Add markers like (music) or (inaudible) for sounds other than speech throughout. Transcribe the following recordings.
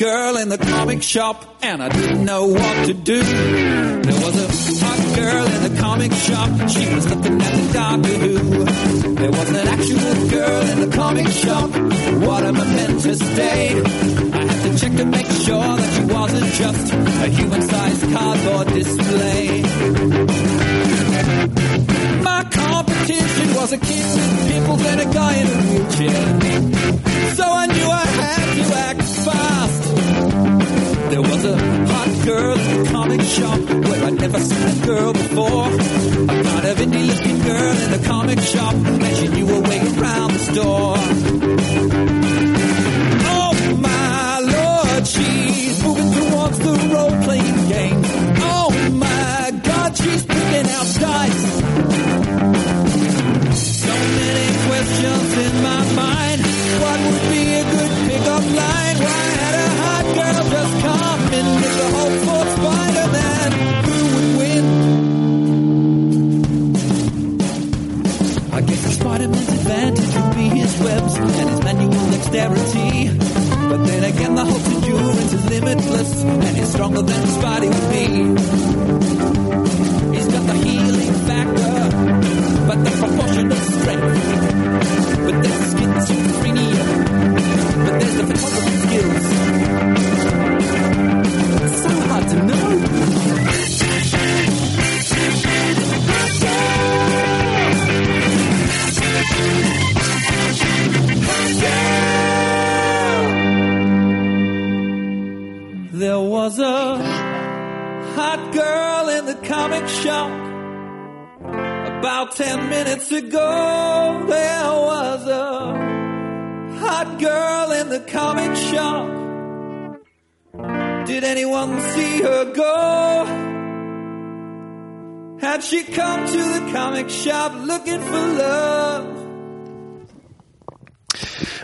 girl in the comic shop and I didn't know what to do. There was a hot girl in the comic shop, she was looking at the Doctor Who. There was an actual girl in the comic shop, what a momentous day. I had to check to make sure that she wasn't just a human-sized cardboard display. Competition was a kid with pimples and a guy in a wheelchair. So I knew I had to act fast. There was a hot girl in the comic shop where I'd never seen a girl before. A kind of indie looking girl in the comic shop, and she knew her way around the store. Oh my lord, she's moving towards the role playing game. Oh my god, she's picking out dice. Many questions in my mind. What would be a good pickup line? Why had a hot girl just come in with the hope for Spider-Man? Who would win? I guess Spider-Man's advantage would be his webs and his manual dexterity. But then again, the Hulk's endurance is limitless and he's stronger than Spidey would be. He's got the healing factor, but the proportion of strength. Ten minutes ago, there was a hot girl in the comic shop. Did anyone see her go? Had she come to the comic shop looking for love?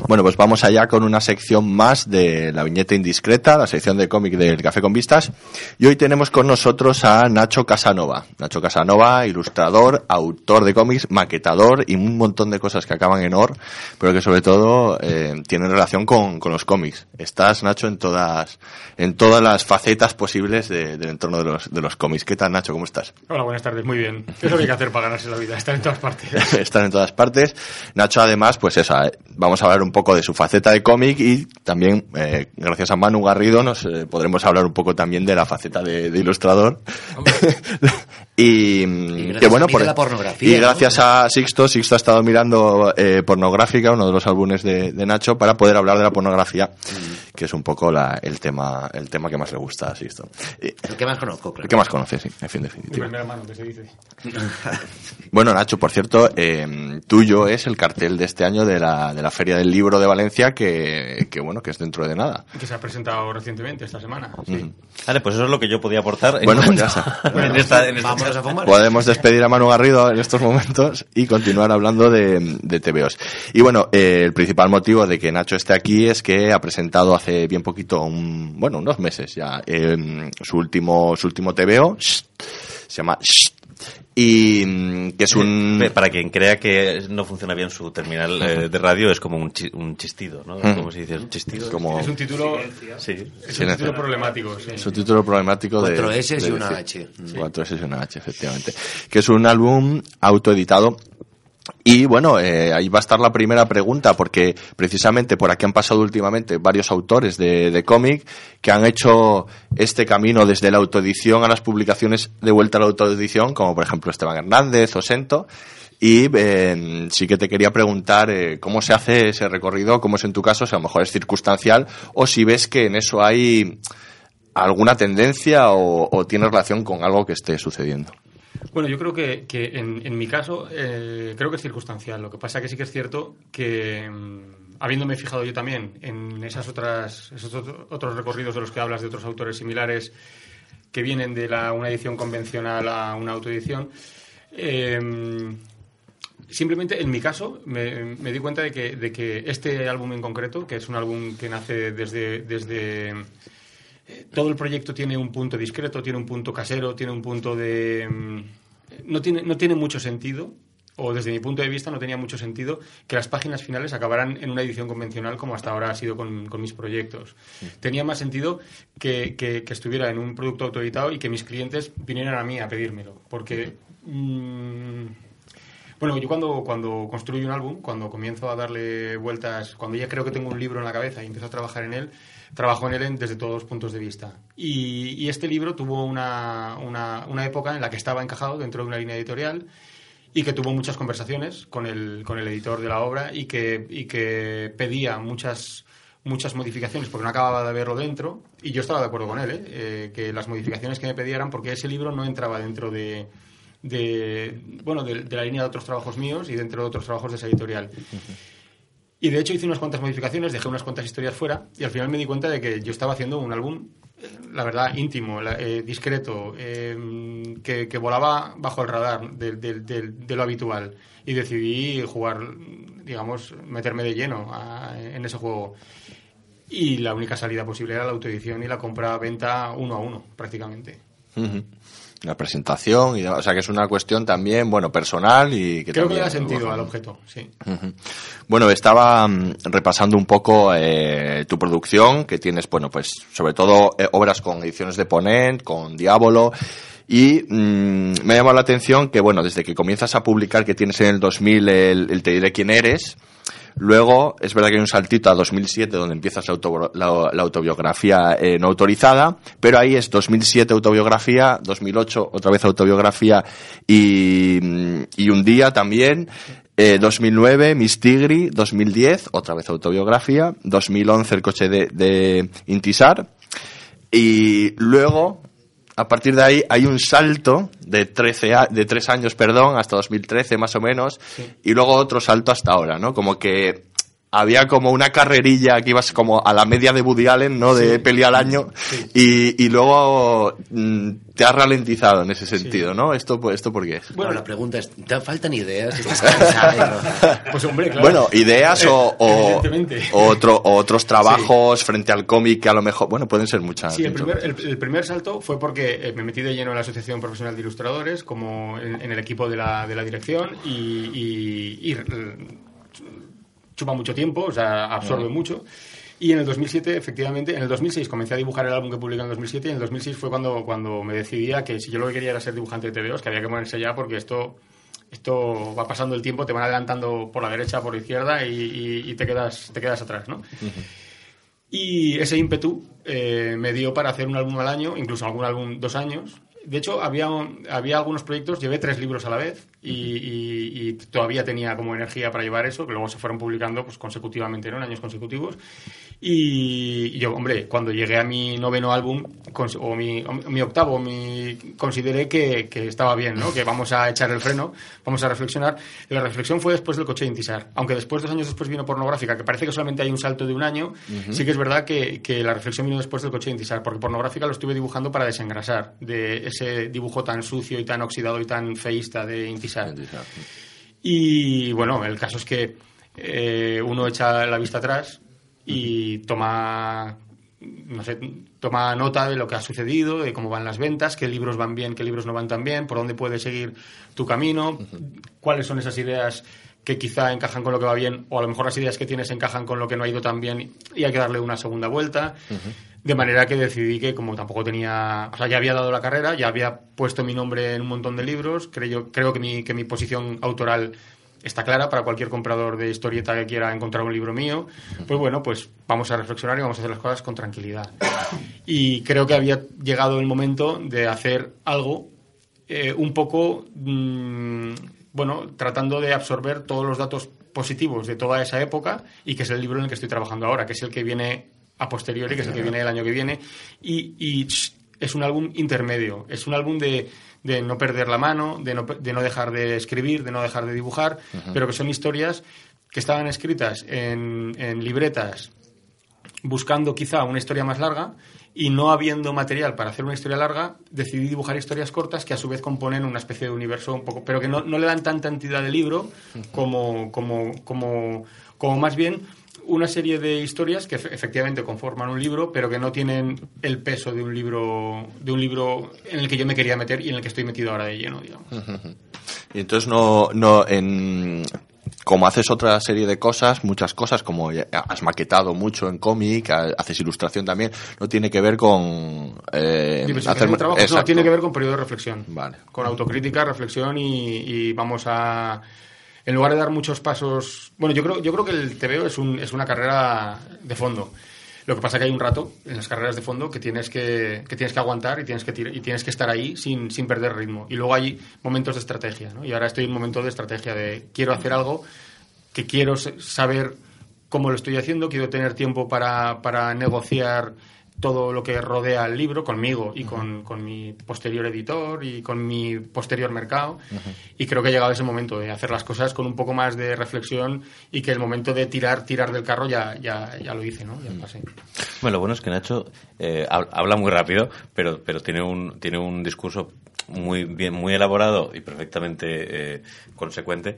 Bueno, pues vamos allá con una sección más de la viñeta indiscreta, la sección de cómic del Café con Vistas. Y hoy tenemos con nosotros a Nacho Casanova. Nacho Casanova, ilustrador, autor de cómics, maquetador y un montón de cosas que acaban en or, pero que sobre todo eh, tienen relación con, con los cómics. Estás, Nacho, en todas, en todas las facetas posibles de- del entorno de los, de los cómics. ¿Qué tal, Nacho? ¿Cómo estás? Hola, buenas tardes, muy bien. ¿Qué es lo que hay que hacer para ganarse la vida? Estar en todas partes. (laughs) están en todas partes. Nacho, además, pues eso, eh, vamos a hablar un poco de su faceta de cómic y también, eh, gracias a Manu Garrido, nos eh, podremos hablar un poco también de la faceta de, de ilustrador. (laughs) y, mm, gracias que bueno, a mí por de la pornografía, Y ¿no? gracias a Sixto, Sixto ha estado mirando eh, pornográfica, uno de los álbumes de, de Nacho, para poder hablar de la pornografía, Mm. que es un poco la, el tema, el tema que más le gusta a Sixto. Y- El que más conozco, claro. el que más conoce, sí, en fin, Mi definitiva. primera mano, que se dice. (laughs) Bueno, Nacho, por cierto, eh, tuyo es el cartel de este año de la, de la Feria del Libro de Valencia, que, que bueno, que es dentro de nada. Que se ha presentado recientemente, esta semana. Sí. Vale, pues eso es lo que yo podía aportar. en Bueno, pues cuanto- ya está. (laughs) en esta- en esta. Podemos despedir a Manu Garrido en estos momentos y continuar hablando de, de. Y bueno, eh, el principal motivo de que Nacho esté aquí es que ha presentado hace bien poquito, un, bueno, unos meses ya, eh, su último, su último TVO, se llama y mm, que es un... Para quien crea que no funciona bien su terminal eh, de radio, es como un, chi- un chistido, ¿no? ¿Cómo se dice? ¿Un chistido? como Es un título, Sí. es un título problemático. Sí. Es un título problemático de... Cuatro S y una. H. Cuatro S y una H, efectivamente. Que es un álbum autoeditado. Y bueno, eh, ahí va a estar la primera pregunta, porque precisamente por aquí han pasado últimamente varios autores de, de cómic que han hecho este camino desde la autoedición a las publicaciones de vuelta a la autoedición, como por ejemplo Esteban Hernández o Sento. Y eh, sí que te quería preguntar eh, cómo se hace ese recorrido, cómo es en tu caso, si a lo mejor es circunstancial, o si ves que en eso hay alguna tendencia o tiene relación con algo que esté sucediendo. Bueno, yo creo que, que en, mi caso eh, creo que es circunstancial. Lo que pasa que sí que es cierto que, mm, habiéndome fijado yo también en esas otras, esos otro- otros recorridos de los que hablas de otros autores similares que vienen de la, una edición convencional a una autoedición, eh, simplemente en mi caso me, me di cuenta de que, de que este álbum en concreto, que es un álbum que nace desde, desde eh, todo el proyecto tiene un punto discreto, tiene un punto casero, tiene un punto de... mm, No tiene, no tiene mucho sentido o desde mi punto de vista, no tenía mucho sentido que las páginas finales acabaran en una edición convencional como hasta ahora ha sido con, mis proyectos. Tenía más sentido que, que, estuviera en un producto autoeditado y que mis clientes vinieran a mí a pedírmelo, porque... Mm, bueno, yo cuando, cuando construyo un álbum, cuando comienzo a darle vueltas, cuando ya creo que tengo un libro en la cabeza y empiezo a trabajar en él, trabajo en él desde todos los puntos de vista. Y, este libro tuvo una, una, época en la que estaba encajado dentro de una línea editorial y que tuvo muchas conversaciones con el, con el editor de la obra y que, y que pedía muchas muchas modificaciones porque no acababa de verlo dentro y yo estaba de acuerdo con él, ¿eh? Eh, que las modificaciones que me pedían porque ese libro no entraba dentro de, de bueno de, la línea de otros trabajos míos y dentro de otros trabajos de esa editorial. Y de hecho hice unas cuantas modificaciones, dejé unas cuantas historias fuera y al final me di cuenta de que yo estaba haciendo un álbum, la verdad, íntimo, eh, discreto, em, que, volaba bajo el radar de, lo habitual. Y decidí jugar, digamos, meterme de lleno en ese juego. Y la única salida posible era la autoedición y la compra-venta uno a uno, prácticamente la presentación, y, o sea que es una cuestión también, bueno, personal y que Creo que da sentido al objeto, sí. Bueno, estaba mm, repasando un poco eh, tu producción, que tienes, bueno, pues sobre todo eh, obras con ediciones de Ponent, con Diablo, y mm, me ha llamado la atención que, bueno, desde que comienzas a publicar, que tienes en el 2000 el Te diré quién eres, Luego, es verdad que hay un saltito a 2007 donde empiezas la, autobiografía eh, no autorizada, pero ahí es 2007 autobiografía, 2008 otra vez autobiografía y, y un día también, 2009 eh, Miss Tigri, 2010 otra vez autobiografía, 2011 el coche de, de Intisar y luego a partir de ahí hay un salto de 13 de tres años, perdón, hasta 2013 más o menos, y luego otro salto hasta ahora, ¿no? Como que había como una carrerilla que ibas como a la media de Woody Allen, ¿no? De peli al año. Y, y, luego mm, te has ralentizado en ese sentido, ¿no? ¿Esto, ¿Esto por qué Bueno, la pregunta es, ¿te faltan ideas? (laughs) ¿Estás cansado? pues hombre, claro. Bueno, ideas o, o, otro, otros trabajos frente al cómic que a lo mejor, bueno, pueden ser muchas. Sí, el primer, el, primer salto fue porque eh, me metí de lleno en la Asociación Profesional de Ilustradores, como en, el equipo de la, de la dirección y, y chupa mucho tiempo, o sea, absorbe mucho. Y en el 2007, efectivamente, en el 2006 comencé a dibujar el álbum que publiqué en el 2007 y en el 2006 fue cuando, cuando me decidía que si yo lo que quería era ser dibujante de TVOs, que había que ponerse ya porque esto, esto va pasando el tiempo, te van adelantando por la derecha, por la izquierda y, te, quedas, te quedas atrás, ¿no? Y ese ímpetu eh, me dio para hacer un álbum al año, incluso algún álbum dos años, de hecho, había, había algunos proyectos, llevé tres libros a la vez y, todavía tenía como energía para llevar eso, que luego se fueron publicando pues, consecutivamente, ¿no? en años consecutivos. Y, yo, hombre, cuando llegué a mi noveno álbum, o mi, mi octavo, mi, consideré que, estaba bien, ¿no? que vamos a echar el freno, vamos a reflexionar. la reflexión fue después del coche de Intisar. Aunque después, dos años después, vino pornográfica, que parece que solamente hay un salto de un año, sí que es verdad que, la reflexión vino después del coche de Intisar, porque pornográfica lo estuve dibujando para desengrasar de ese dibujo tan sucio y tan oxidado y tan feísta de Intisar. Y bueno, el caso es que eh, uno echa la vista atrás y toma no sé, toma nota de lo que ha sucedido, de cómo van las ventas, qué libros van bien, qué libros no van tan bien, por dónde puedes seguir tu camino, cuáles son esas ideas que quizá encajan con lo que va bien, o a lo mejor las ideas que tienes encajan con lo que no ha ido tan bien y hay que darle una segunda vuelta. De manera que decidí que como tampoco tenía, o sea, ya había dado la carrera, ya había puesto mi nombre en un montón de libros, creo, creo que, mi, que mi posición autoral está clara para cualquier comprador de historieta que quiera encontrar un libro mío, pues bueno, pues vamos a reflexionar y vamos a hacer las cosas con tranquilidad. Y creo que había llegado el momento de hacer algo eh, un poco, mm, bueno, tratando de absorber todos los datos positivos de toda esa época y que es el libro en el que estoy trabajando ahora, que es el que viene a posteriori, que es el que viene el año que viene, y es un álbum intermedio, es un álbum de de no perder la mano, de no, de no dejar de escribir, de no dejar de dibujar, pero que son historias que estaban escritas en, en libretas buscando quizá una historia más larga y no habiendo material para hacer una historia larga, decidí dibujar historias cortas que a su vez componen una especie de universo un poco, pero que no, no le dan tanta entidad de libro como, como, como, como más bien una serie de historias que efectivamente conforman un libro, pero que no tienen el peso de un libro, de un libro en el que yo me quería meter y en el que estoy metido ahora de lleno, digamos. Y entonces no, no, en, como haces otra serie de cosas, muchas cosas, como has maquetado mucho en cómic, ha- haces ilustración también, no tiene que ver con eh, Diversificación de trabajo, no, tiene que ver con periodo de reflexión. Vale. Con autocrítica, reflexión y, y vamos a... En lugar de dar muchos pasos... Bueno, yo creo, yo creo que el TVO es, un, es una carrera de fondo. Lo que pasa que hay un rato en las carreras de fondo que tienes que, que tienes que aguantar y tienes que, y tienes que estar ahí sin, sin perder ritmo. Y luego hay momentos de estrategia, ¿no? Y ahora estoy en un momento de estrategia de quiero hacer algo que quiero saber cómo lo estoy haciendo, quiero tener tiempo para, para negociar todo lo que rodea el libro conmigo y con, con mi posterior editor y con mi posterior mercado. Y creo que ha llegado ese momento de hacer las cosas con un poco más de reflexión y que el momento de tirar, tirar del carro ya, ya, ya lo hice, ¿no? Ya pasé. Bueno, lo bueno es que Nacho eh, hab- habla muy rápido, pero, pero tiene, un, tiene un discurso muy bien, muy elaborado y perfectamente eh, consecuente.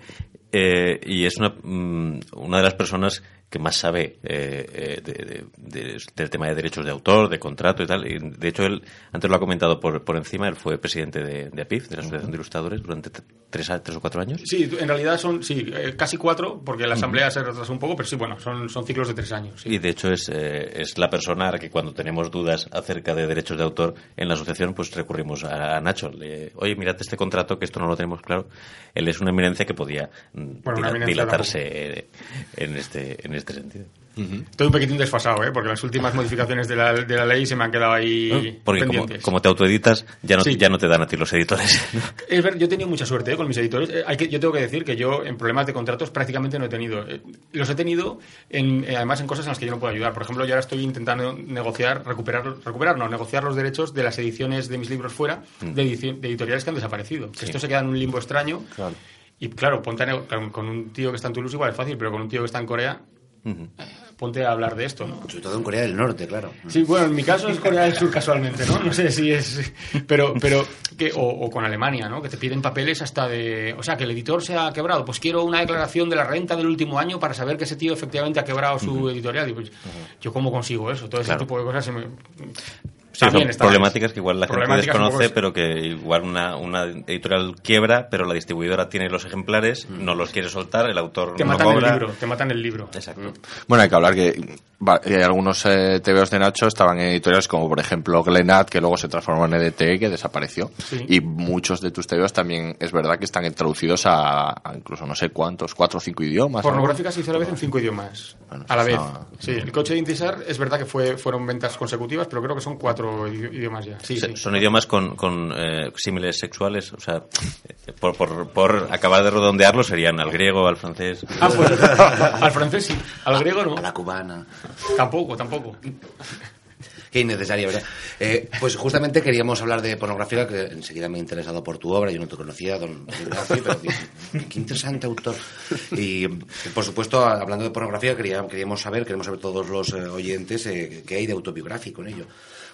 eh, y es una, mm, una de las personas que más sabe eh, eh, de- de- de- del tema de derechos de autor, de contrato y tal. Y de hecho, él, antes lo ha comentado por, por encima, él fue presidente de, APIF, de la Asociación de Ilustradores, durante tres, tres o cuatro años. Sí, en realidad son sí, eh, casi cuatro, porque la asamblea se retrasó un poco, pero sí, bueno, son, son ciclos de tres años. sí. Y de hecho es, eh, es la persona a la que cuando tenemos dudas acerca de derechos de autor en la asociación, pues recurrimos a, a Nacho. Le, Oye, mirad este contrato que esto no lo tenemos claro. Él es una eminencia que podía mm, Bueno, dila- eminencia dilatarse en este, en este sentido. Estoy un poquitín desfasado, ¿eh? porque las últimas (laughs) modificaciones de la, de la ley se me han quedado ahí Porque como, pendientes. como te autoeditas, ya no, Sí. ya no te dan a ti los editores. (laughs) Es ver, yo he tenido mucha suerte ¿eh? con mis editores. Eh, hay que, yo tengo que decir que yo en problemas de contratos prácticamente no he tenido. Eh, los he tenido en, eh, además en cosas en las que yo no puedo ayudar. Por ejemplo, yo ahora estoy intentando negociar, recuperar, recuperar, no, negociar los derechos de las ediciones de mis libros fuera de, edici- de editoriales que han desaparecido. Que Esto se queda en un limbo extraño. Y claro, ponte a con un tío que está en Toulouse igual es fácil, pero con un tío que está en Corea, ponte a hablar de esto, ¿no? Sobre todo en Corea del Norte, claro. Sí, bueno, en mi caso es Corea del Sur casualmente, ¿no? No sé si es... Pero, pero que, o, o con Alemania, ¿no? Que te piden papeles hasta de... O sea, que el editor se ha quebrado. Pues quiero una declaración de la renta del último año para saber que ese tío efectivamente ha quebrado su editorial. Y pues, yo cómo consigo eso. Todo ese Claro. tipo de cosas se me... Sí, También son está- problemáticas que igual la gente desconoce, poco- pero que igual una, una editorial quiebra, pero la distribuidora tiene los ejemplares, no los quiere soltar, el autor Te no matan cobra. el libro, te matan el libro. Exacto. Bueno, hay que hablar que va- algunos eh, TVOs de Nacho estaban en editoriales como por ejemplo Glenat, que luego se transformó en EDT y que desapareció. Sí. Y muchos de tus TVOs también es verdad que están traducidos a, a incluso no sé cuántos, cuatro o cinco idiomas. ¿no? Pornográfica se hizo a la vez en cinco idiomas. Bueno, a la vez. Sí, el coche de Intisar es verdad que fue, fueron ventas consecutivas, pero creo que son cuatro idi- idiomas ya. Sí. Son idiomas con, con eh, símiles sexuales, o sea, por, por, por acabar de redondearlo serían al griego, al francés. Ah, pues (laughs) al francés sí, al griego no. A la cubana. Tampoco, tampoco. Qué innecesario, ¿verdad? Eh, pues justamente queríamos hablar de pornografía, que enseguida me he interesado por tu obra. Yo no te conocía, don Ignacio, pero dije, qué interesante autor. Y, por supuesto, hablando de pornografía, quería- queríamos saber, queremos saber todos los eh, oyentes, eh, qué hay de autobiográfico en ello.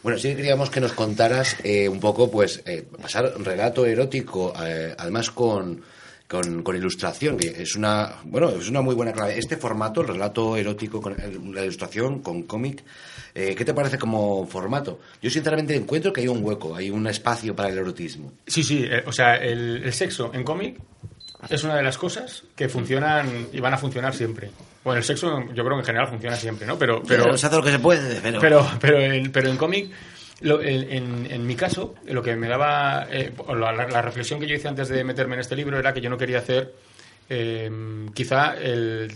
Bueno, sí que queríamos que nos contaras eh, un poco, pues, eh, pasar relato erótico, eh, además con, con, ilustración, que es una, bueno, es una muy buena clave. Este formato, el relato erótico con el- la ilustración, con cómic, eh, ¿qué te parece como formato? Yo sinceramente encuentro que hay un hueco, hay un espacio para el erotismo. Sí, sí, eh, o sea, el, el sexo en cómic es una de las cosas que funcionan y van a funcionar siempre. Bueno, el sexo yo creo que en general funciona siempre, ¿no? Pero, pero, Pero se hace lo que se puede, pero... pero, pero en, pero en cómic, lo- en, en- mi caso, lo que me daba, eh, la, reflexión que yo hice antes de meterme en este libro era que yo no quería hacer, eh, quizá el...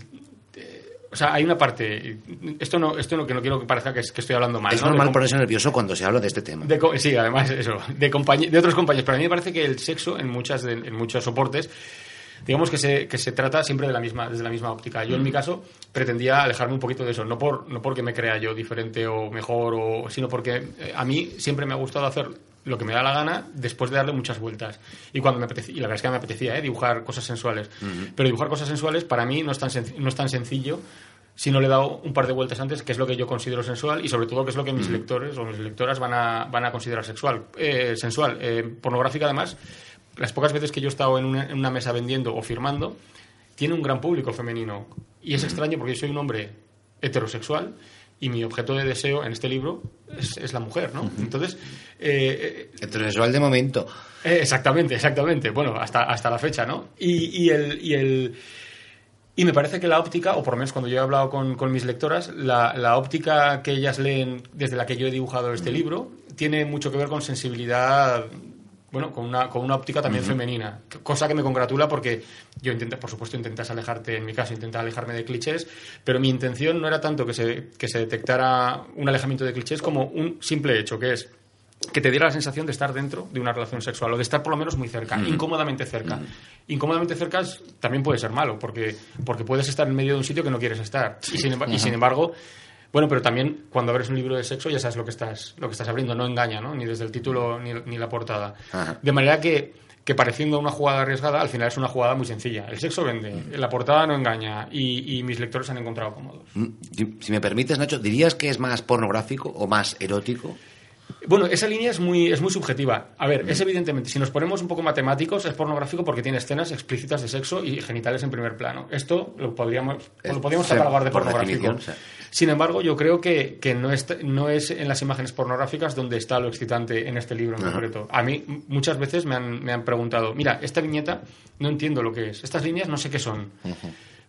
eh, o sea, hay una parte, esto no, esto no que no quiero que parezca que, es- que estoy hablando mal. es ¿no? Normal ponerse nervioso cuando se habla de este tema. de sí, además eso, de, de otros compañeros. Pero a mí me parece que el sexo en, muchas en muchos soportes, digamos que se, que se trata siempre de la misma, desde la misma óptica. Yo en mi caso pretendía alejarme un poquito de eso, no, por, no porque me crea yo diferente o mejor, o, sino porque eh, a mí siempre me ha gustado hacer lo que me da la gana después de darle muchas vueltas. Y cuando me apetecía, y la verdad es que me apetecía ¿eh? dibujar cosas sensuales. Pero dibujar cosas sensuales para mí no es tan, no es tan sencillo si no le he dado un par de vueltas antes, que es lo que yo considero sensual y sobre todo que es lo que mis lectores o mis lectoras van a, van a considerar sexual, eh, sensual. Eh, pornográfica además, las pocas veces que yo he estado en una, en una mesa vendiendo o firmando, tiene un gran público femenino. Y es extraño porque yo soy un hombre heterosexual y mi objeto de deseo en este libro es, es la mujer, ¿no? Entonces, eh, Heterosexual de momento. eh, exactamente, exactamente. Bueno, hasta, hasta la fecha, ¿no? Y, y el, y el y me parece que la óptica, o por lo menos cuando yo he hablado con, con mis lectoras, la, la óptica que ellas leen desde la que yo he dibujado este libro tiene mucho que ver con sensibilidad, bueno, con una, con una óptica también femenina. Cosa que me congratula porque yo intenté, por supuesto, intentas alejarte, en mi caso, intentar alejarme de clichés, pero mi intención no era tanto que se, que se detectara un alejamiento de clichés como un simple hecho, que es que te diera la sensación de estar dentro de una relación sexual o de estar por lo menos muy cerca, incómodamente cerca. Incómodamente cerca también puede ser malo, porque, porque puedes estar en medio de un sitio que no quieres estar. Y, sin, emba- y sin embargo, bueno, pero también cuando abres un libro de sexo ya sabes lo que estás, lo que estás abriendo, no engaña, ¿no? Ni desde el título ni, ni la portada. Ajá. De manera que, que pareciendo una jugada arriesgada, al final es una jugada muy sencilla. El sexo vende, la portada no engaña y, y mis lectores se han encontrado cómodos. Mm, Si me permites, Nacho, ¿dirías que es más pornográfico o más erótico? Bueno, esa línea es muy, es muy subjetiva. A ver, es evidentemente, si nos ponemos un poco matemáticos, es pornográfico porque tiene escenas explícitas de sexo y genitales en primer plano. Esto lo podríamos, Es- lo podríamos catalogar de por pornográfico. Sin embargo, yo creo que, que no, es, no es en las imágenes pornográficas donde está lo excitante en este libro en Ajá. concreto. A mí muchas veces me han, me han preguntado, mira, esta viñeta no entiendo lo que es. Estas líneas no sé qué son,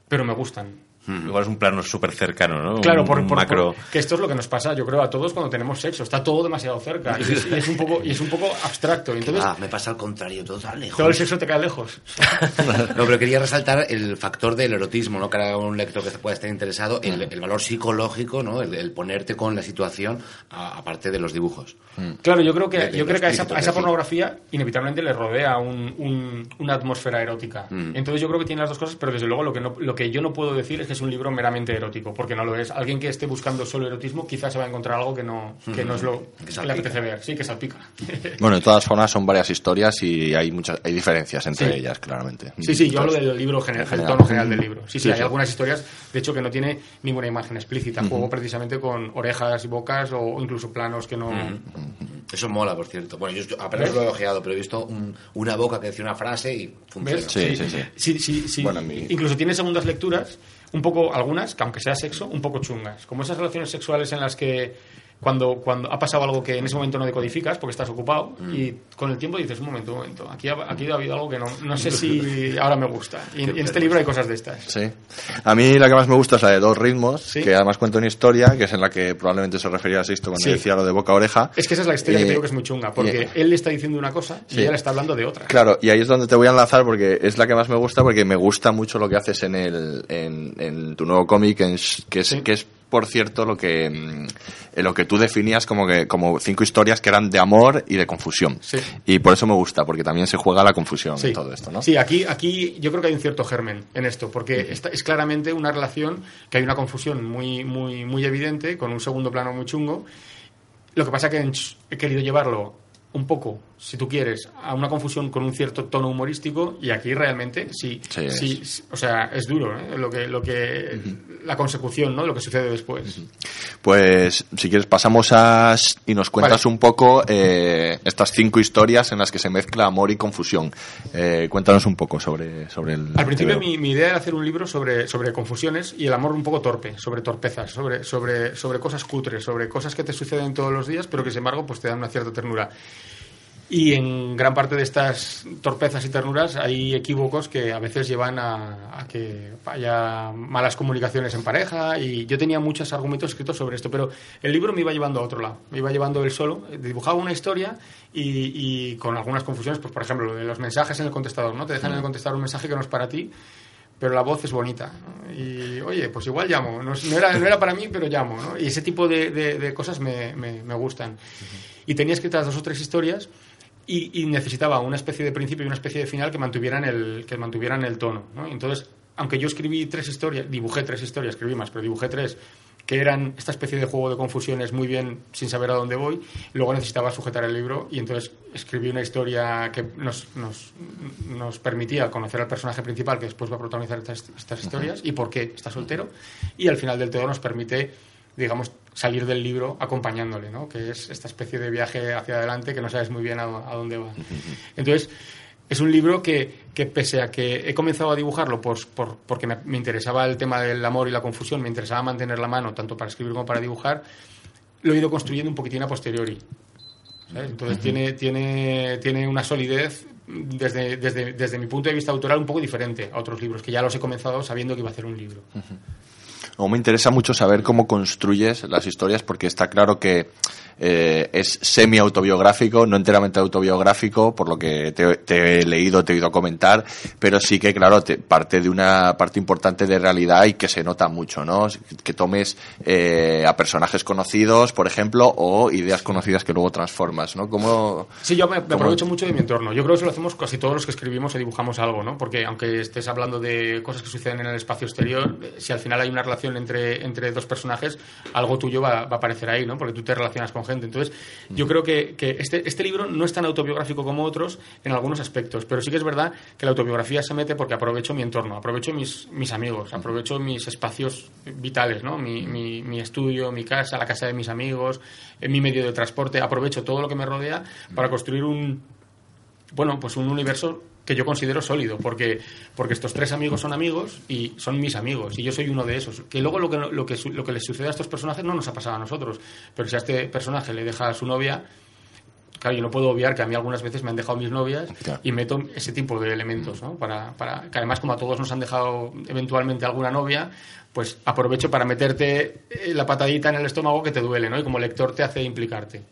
pero me gustan. Igual es un plano súper cercano, ¿no? Claro, Un- por, un por- macro. por- que esto es lo que nos pasa, yo creo, a todos cuando tenemos sexo. Está todo demasiado cerca y es, y es un, poco, y es un poco abstracto. Entonces, ah, me pasa al contrario, todo tan lejos. todo el sexo te queda lejos. (laughs) No, pero quería resaltar el factor del erotismo, ¿no? Para un lector que pueda estar interesado, el, el valor psicológico, ¿no? El, el ponerte con la situación, a- aparte de los dibujos. Claro, yo creo que, De- de yo creo que a esa, a esa pornografía inevitablemente le rodea un- un- una atmósfera erótica. Mm. Entonces yo creo que tiene las dos cosas, pero desde luego lo que, no- lo que yo no puedo decir es que es un libro meramente erótico, porque no lo es. Alguien que esté buscando solo erotismo quizás se va a encontrar algo que no, que no es lo Que que, le apetece ver. Sí, que salpica. (laughs) Bueno, de todas formas son varias historias y hay muchas hay diferencias entre Sí. ellas, claramente. Sí, sí, yo hablo del libro general, en del general. tono general del libro. Sí, sí, Sí, hay sí. algunas historias, de hecho, que no tiene ninguna imagen explícita. Juego precisamente con orejas y bocas o incluso planos que no... Eso mola, por cierto. Bueno, yo, apenas ¿Ves? lo he ojeado, pero he visto un- una boca que decía una frase y funciona. ¿Ves? Sí, sí, sí. Sí, sí, sí. Bueno, a mí- Incluso tiene segundas lecturas, un poco, algunas, que aunque sea sexo, un poco chungas. Como esas relaciones sexuales en las que cuando, cuando ha pasado algo que en ese momento no decodificas porque estás ocupado Mm. y con el tiempo dices, un momento, un momento, aquí ha, aquí ha habido algo que no, no sé si (laughs) ahora me gusta. Y, en- y en este libro hay cosas de estas. Sí. A mí la que más me gusta es la de dos ritmos, Sí. que además cuenta una historia, que es en la que probablemente se refería a Sisto cuando Sí. decía lo de boca a oreja. Es que esa es la historia que te digo que es muy chunga, porque eh, él le está diciendo una cosa y Sí. ella le está hablando de otra. Claro, y ahí es donde te voy a enlazar porque es la que más me gusta porque me gusta mucho lo que haces en el en, en tu nuevo cómic que es que es por cierto lo que mm, eh, lo que tú definías como que como cinco historias que eran de amor y de confusión. Sí. Y por eso me gusta porque también se juega la confusión en todo esto, ¿no? Sí, aquí, aquí yo creo que hay un cierto germen en esto, porque esta- es claramente una relación que hay una confusión muy, muy, muy evidente, con un segundo plano muy chungo. Lo que pasa que en Ch- he querido llevarlo un poco, si tú quieres, a una confusión con un cierto tono humorístico y aquí realmente sí, Sí, es. sí, sí, o sea, es duro ¿eh? lo que, lo que la consecución, ¿no? Lo que sucede después. Pues si quieres pasamos a y nos cuentas Vale. un poco eh, estas cinco historias en las que se mezcla amor y confusión. Eh, cuéntanos un poco sobre sobre el Al principio mi idea era hacer un libro sobre, sobre confusiones y el amor un poco torpe, sobre torpezas, sobre, sobre, sobre cosas cutres, sobre cosas que te suceden todos los días, pero que sin embargo pues te dan una cierta ternura. Y en gran parte de estas torpezas y ternuras hay equívocos que a veces llevan a, a que haya malas comunicaciones en pareja y yo tenía muchos argumentos escritos sobre esto, pero el libro me iba llevando a otro lado, me iba llevando él solo, dibujaba una historia y, y con algunas confusiones, pues por ejemplo, lo de los mensajes en el contestador, ¿no? Te dejan en el contestador un mensaje que no es para ti, pero la voz es bonita. ¿no? Y oye, pues igual llamo. No, era, no era para mí, pero llamo. ¿no? Y ese tipo de, de- de cosas me, me- me gustan. Y tenía escritas dos o tres historias y, y necesitaba una especie de principio y una especie de final que mantuvieran el, que mantuvieran el tono. ¿no? Entonces, aunque yo escribí tres historias, dibujé tres historias, escribí más, pero dibujé tres que eran esta especie de juego de confusiones muy bien sin saber a dónde voy, luego necesitaba sujetar el libro y entonces escribí una historia que nos, nos, nos permitía conocer al personaje principal que después va a protagonizar estas, estas historias y por qué está soltero y al final del todo nos permite digamos salir del libro acompañándole, ¿no? que es esta especie de viaje hacia adelante que no sabes muy bien a, a dónde va. (laughs) Entonces, es un libro que, que pese a que he comenzado a dibujarlo por, por- porque me, me interesaba el tema del amor y la confusión, me interesaba mantener la mano tanto para escribir como para dibujar, lo he ido construyendo un poquitín a posteriori. ¿sabes? Entonces tiene, tiene, tiene una solidez desde, desde, desde mi punto de vista autoral un poco diferente a otros libros, que ya los he comenzado sabiendo que iba a hacer un libro. O me interesa mucho saber cómo construyes las historias, porque está claro que eh, es semi-autobiográfico, no enteramente autobiográfico, por lo que te, te he leído, te he oído comentar, pero sí que, claro, te, parte de una parte importante de realidad y que se nota mucho, ¿no? Que tomes eh, a personajes conocidos, por ejemplo, o ideas conocidas que luego transformas, ¿no? ¿Cómo, Sí, yo me, me aprovecho mucho de mi entorno. Yo creo que eso lo hacemos casi todos los que escribimos o dibujamos algo, ¿no? Porque aunque estés hablando de cosas que suceden en el espacio exterior, si al final hay una relación entre, entre dos personajes, algo tuyo va, va a aparecer ahí, ¿no? Porque tú te relacionas con Entonces, yo creo que, este, este libro no es tan autobiográfico como otros en algunos aspectos, pero sí que es verdad que la autobiografía se mete porque aprovecho mi entorno, aprovecho mis, amigos, aprovecho mis espacios vitales, ¿no? Mi, mi, estudio, mi casa, la casa de mis amigos, mi medio de transporte, aprovecho todo lo que me rodea para construir un, bueno, pues un universo que yo considero sólido, porque, porque estos tres amigos son amigos y son mis amigos, y yo soy uno de esos. Que luego lo que, lo que, lo que les sucede a estos personajes no nos ha pasado a nosotros, pero si a este personaje le deja a su novia, claro, yo no puedo obviar que a mí algunas veces me han dejado mis novias Claro. y meto ese tipo de elementos, ¿no? Para, para, que además como a todos nos han dejado eventualmente alguna novia, pues aprovecho para meterte eh, la patadita en el estómago que te duele, ¿no? Y como lector te hace implicarte.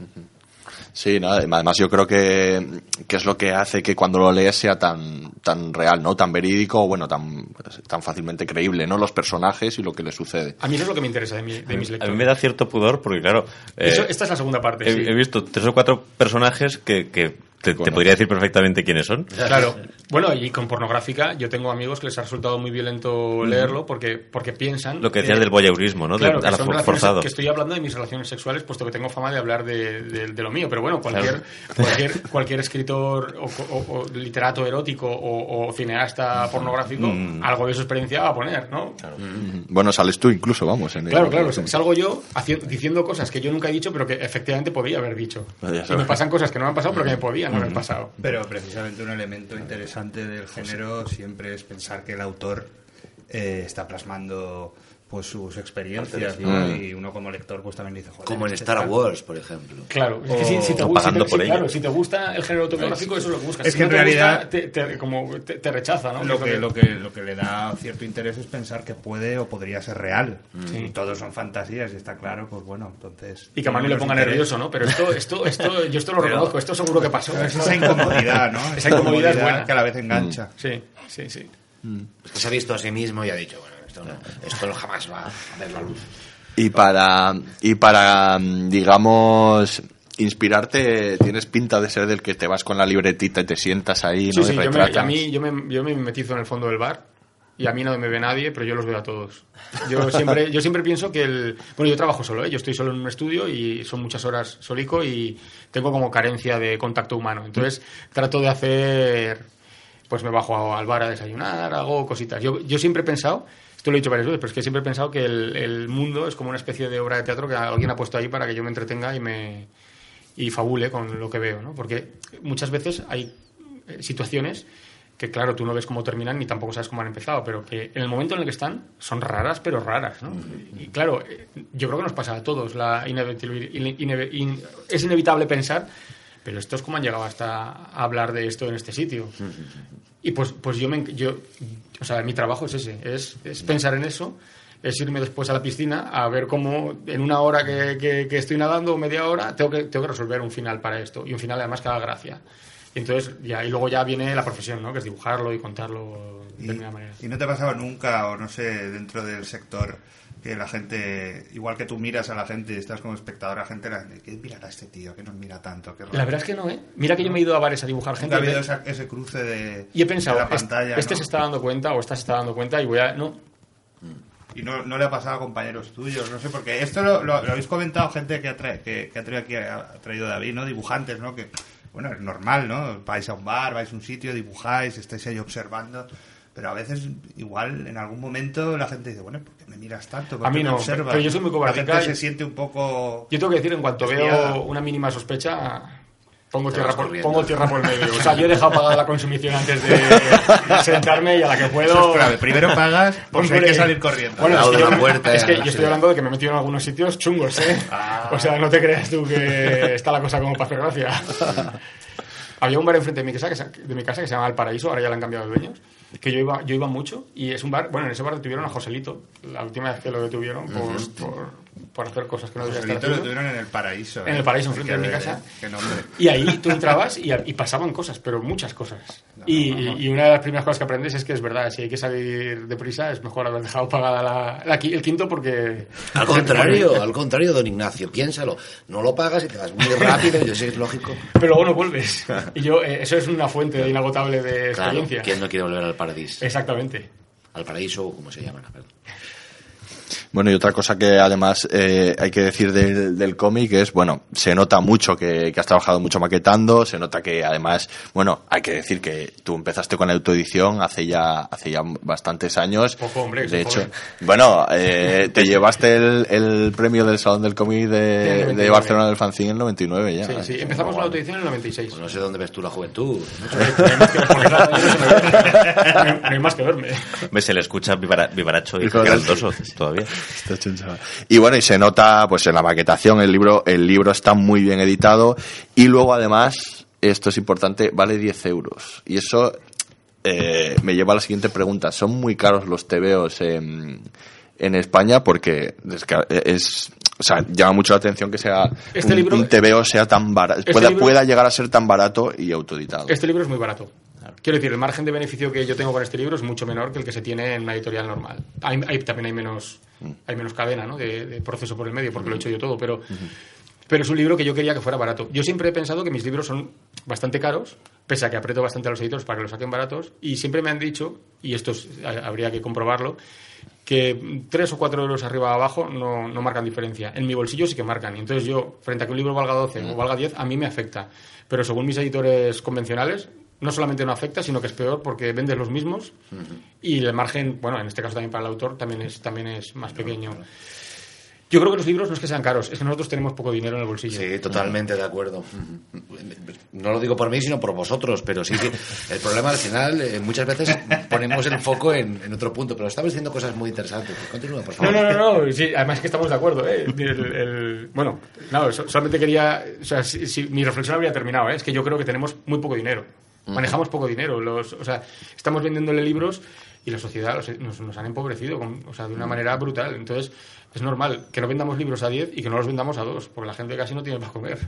Sí, no, además yo creo que, que es lo que hace que cuando lo lees sea tan, tan real, ¿no? Tan verídico, bueno, tan, tan fácilmente creíble, ¿no? Los personajes y lo que les sucede. A mí eso es lo que me interesa de, mi- de mis A lectores. mí me da cierto pudor porque, claro, eh, Eso- esta es la segunda parte. he, sí. he visto tres o cuatro personajes que, que te, podría decir perfectamente quiénes son. (laughs) Claro. Bueno, y con pornográfica, yo tengo amigos que les ha resultado muy violento leerlo porque, porque piensan. Lo que decías eh, del voyeurismo, ¿no? Claro, de, que a la forzado. que estoy hablando de mis relaciones sexuales, puesto que tengo fama de hablar de, de- de lo mío. Pero bueno, cualquier, cualquier, cualquier escritor o, o- o literato erótico o, o cineasta pornográfico, Mm. algo de su experiencia va a poner, ¿no? Bueno, sales tú incluso, vamos. En el- Claro, claro, salgo yo haci- diciendo cosas que yo nunca he dicho, pero que efectivamente podía haber dicho. Vaya Y me pasan cosas que no me han pasado, pero que me podían haber pasado. Pero precisamente un elemento interesante del género siempre es pensar que el autor eh, está plasmando pues sus experiencias ¿no? Mm. y uno como lector pues también dice joder, Como en este Star Wars, por ejemplo. Claro, es que si, si te, O gu- pagando si te- si- claro, si te gusta el género autobiográfico, eso es lo que buscas. Es Si que no en te gusta, realidad- te, te- como te, te rechaza, ¿no? Lo que, lo, que, lo que le da cierto interés es pensar que puede o podría ser real. Y todos son fantasías y está claro, pues bueno, entonces... Y que a Manu le ponga nervioso, ¿no? Pero esto, esto, esto, yo esto lo (laughs) Pero- reconozco, esto seguro que pasó. Es (laughs) esa incomodidad, ¿no? Esa incomodidad es buena. que a la vez engancha. Sí, sí, sí. Es que se ha visto a sí mismo y ha dicho, bueno, esto, no, esto no jamás va a ver la luz. Y para, y para, digamos, inspirarte, tienes pinta de ser del que te vas con la libretita y te sientas ahí, Sí, ¿no? sí, y yo me, a mí, yo, me, yo me metizo en el fondo del bar y a mí no me ve nadie, pero yo los veo a todos. Yo (laughs) siempre, yo siempre pienso que el... Bueno, yo trabajo solo, ¿eh? yo estoy solo en un estudio y son muchas horas solico y tengo como carencia de contacto humano. Entonces trato de hacer... Pues me bajo al bar a desayunar, hago cositas. Yo, yo siempre he pensado, esto lo he dicho varias veces, pero es que siempre he pensado que el, el mundo es como una especie de obra de teatro que alguien ha puesto ahí para que yo me entretenga y me y fabule con lo que veo, ¿no? Porque muchas veces hay eh, situaciones que, claro, tú no ves cómo terminan ni tampoco sabes cómo han empezado, pero que en el momento en el que están son raras, pero raras, ¿no? Y claro, eh, yo creo que nos pasa a todos. La es inevitable pensar, pero esto es como han llegado hasta a hablar de esto en este sitio. Y pues, pues yo, me, yo, o sea, mi trabajo es ese, es, es pensar en eso, es irme después a la piscina a ver cómo en una hora que, que- que estoy nadando, o media hora, tengo que, tengo que resolver un final para esto. Y un final además que haga gracia. Y entonces, ya, y luego ya viene la profesión, ¿no? Que es dibujarlo y contarlo de Y, determinada manera. y no te pasaba nunca, o no sé, dentro del sector, que la gente, igual que tú miras a la gente y estás como espectador la gente, la ¿qué mirará este tío? que nos mira tanto? Qué raro". La verdad es que no, ¿eh? Mira que yo me he ido a bares a dibujar gente. ha y habido ve- esa- ese cruce de, Y he pensado, de la "Est- pantalla. este ¿no? se está dando cuenta o esta se está dando cuenta y voy a... No, Y no, no le ha pasado a compañeros tuyos, no sé, porque esto lo, lo- lo habéis comentado gente que ha, tra- que, que ha traído aquí, ha traído David, ¿no? Dibujantes, ¿no? Que, bueno, es normal, ¿no? Vais a un bar, vais a un sitio, dibujáis, estáis ahí observando, pero a veces, igual, en algún momento la gente dice, bueno, ¿por qué me miras tanto? ¿Por A mí me no, observas?". pero yo soy muy La gente cobardica y- se siente un poco... Yo tengo que decir, en cuanto veo una mínima sospecha, Pongo tierra, por, pongo tierra por medio. O sea, yo he dejado pagada la consumición antes de (laughs) sentarme y a la que Eso puedo... es clave. Primero pagas (laughs) porque hay que salir corriendo. Bueno, es que, yo, la puerta, es que yo estoy hablando de que me he metido en algunos sitios chungos, ¿eh? Ah. O sea, no te creas tú que está la cosa como para hacer gracia. (laughs) Había un bar enfrente de mi casa que se, de mi casa que se llama El Paraíso, ahora ya le han cambiado de dueños, que yo iba, yo iba mucho y es un bar, bueno, en ese bar detuvieron a Joselito, la última vez que lo detuvieron por, por, por hacer cosas que no debía estar lo tuvieron en el paraíso. En ¿eh? el paraíso, enfrente de mi casa. Qué nombre. Y ahí tú entrabas y, y pasaban cosas, pero muchas cosas. Y, una de las primeras cosas que aprendes es que es verdad, si hay que salir deprisa, es mejor haber dejado pagada la, el quinto porque... Al (laughs) contrario, al contrario, don Ignacio, piénsalo. No lo pagas y te vas muy rápido, yo sé que es lógico. Pero luego no vuelves. Y yo, eh, eso es una fuente inagotable de Claro, experiencia. ¿quién no quiere volver al paraíso? Exactamente. Al paraíso, o como se llama. perdón. Bueno, y otra cosa que además eh, hay que decir del, del cómic es, bueno, se nota mucho que, que has trabajado mucho maquetando, se nota que además, bueno, hay que decir que tú empezaste con la autoedición hace ya, hace ya bastantes años. Ojo, hombre, de hecho, joven. bueno, eh, te llevaste el, el premio del Salón del Cómic de, de 99. Barcelona del Fanzine en el 99 ya. Sí, sí. Empezamos con la autoedición en el 96. Pues no sé dónde ves tú la juventud. (laughs) (laughs) No hay más que- no me hay- más que verme. Ves, se le escucha vivara- vivaracho y grandoso todavía. Y bueno, y se nota pues en la maquetación, el libro, el libro está muy bien editado y luego además, esto es importante, vale 10 euros. Y eso eh, me lleva a la siguiente pregunta. ¿Son muy caros los TVOs en, en España? Porque es, es- o sea, llama mucho la atención que sea Este un, libro- un TVO sea tan barato, Este pueda, libro- pueda llegar a ser tan barato y autoeditado. Este libro es muy barato. Quiero decir, el margen de beneficio que yo tengo con este libro es mucho menor que el que se tiene en una editorial normal. Hay, hay- también hay menos, hay menos cadena ¿no? de, de proceso por el medio, porque lo he hecho yo todo, pero, pero es un libro que yo quería que fuera barato. Yo siempre he pensado que mis libros son bastante caros, pese a que aprieto bastante a los editores para que los saquen baratos, y siempre me han dicho, y esto es- ha- habría que comprobarlo, que tres o cuatro euros arriba o abajo no, no marcan diferencia. En mi bolsillo sí que marcan. Y entonces yo, frente a que un libro valga 12 o valga 10, a mí me afecta. Pero según mis editores convencionales, no solamente no afecta, sino que es peor porque vendes los mismos y el margen, bueno, en este caso también para el autor, también es, también es más pequeño. Yo creo que los libros no es que sean caros, es que nosotros tenemos poco dinero en el bolsillo. Sí, totalmente de acuerdo. No lo digo por mí, sino por vosotros, pero sí que el problema al final, eh, muchas veces ponemos el foco en, en otro punto, pero estamos diciendo cosas muy interesantes. Continúa, por No, favor. no, no, no, sí, además es que estamos de acuerdo. ¿eh? El- el- bueno, no, so- solamente quería. O sea, si, si- mi reflexión habría terminado. ¿eh? Es que yo creo que tenemos muy poco dinero. Manejamos poco dinero. Los, o sea, estamos vendiéndole libros y la sociedad los- nos, nos han empobrecido con- o sea, de una manera brutal. Entonces, es normal que no vendamos libros a 10 y que no los vendamos a 2, porque la gente casi no tiene para comer.